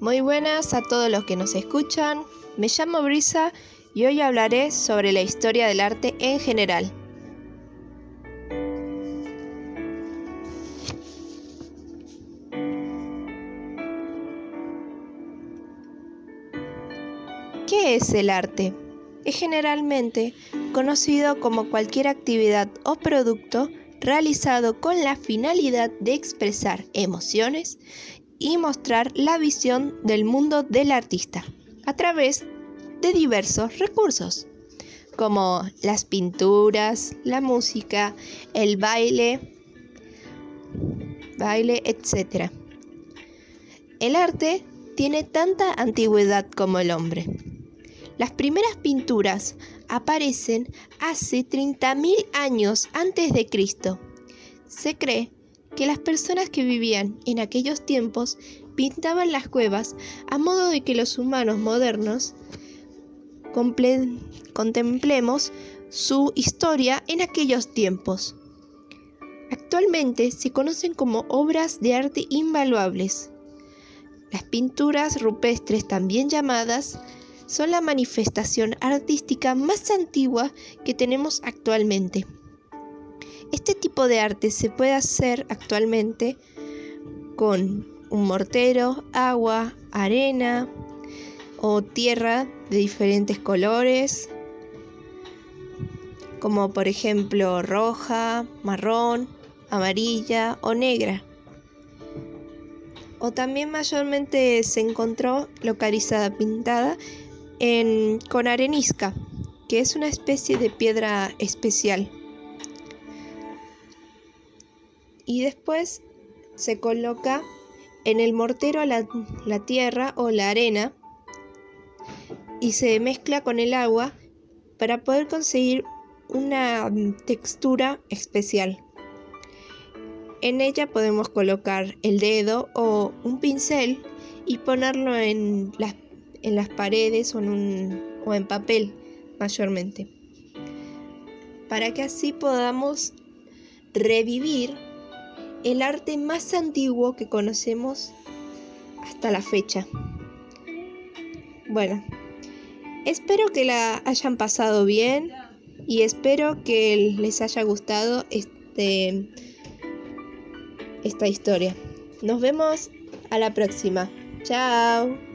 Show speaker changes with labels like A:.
A: Muy buenas a todos los que nos escuchan. Me llamo Brisa y hoy hablaré sobre la historia del arte en general. ¿Qué es el arte? Es generalmente conocido como cualquier actividad o producto realizado con la finalidad de expresar emociones y mostrar la visión del mundo del artista a través de diversos recursos, como las pinturas, la música, el baile, baile, etc. El arte tiene tanta antigüedad como el hombre. Las primeras pinturas aparecen hace 30.000 años antes de Cristo. Se cree que las personas que vivían en aquellos tiempos pintaban las cuevas a modo de que los humanos modernos contemplemos su historia en aquellos tiempos. Actualmente se conocen como obras de arte invaluables. Las pinturas rupestres, también llamadas, son la manifestación artística más antigua que tenemos actualmente. Este tipo de arte se puede hacer actualmente con un mortero, agua, arena o tierra de diferentes colores, como por ejemplo roja, marrón, amarilla o negra. O también mayormente se encontró localizada pintada con arenisca, que es una especie de piedra especial. Y después se coloca en el mortero la, la tierra o la arena y se mezcla con el agua para poder conseguir una textura especial. En ella podemos colocar el dedo o un pincel y ponerlo en las en las paredes o en, o en papel mayormente. Para que así podamos revivir el arte más antiguo que conocemos hasta la fecha. Bueno, espero que la hayan pasado bien y espero que les haya gustado este, esta historia. Nos vemos a la próxima. Chao.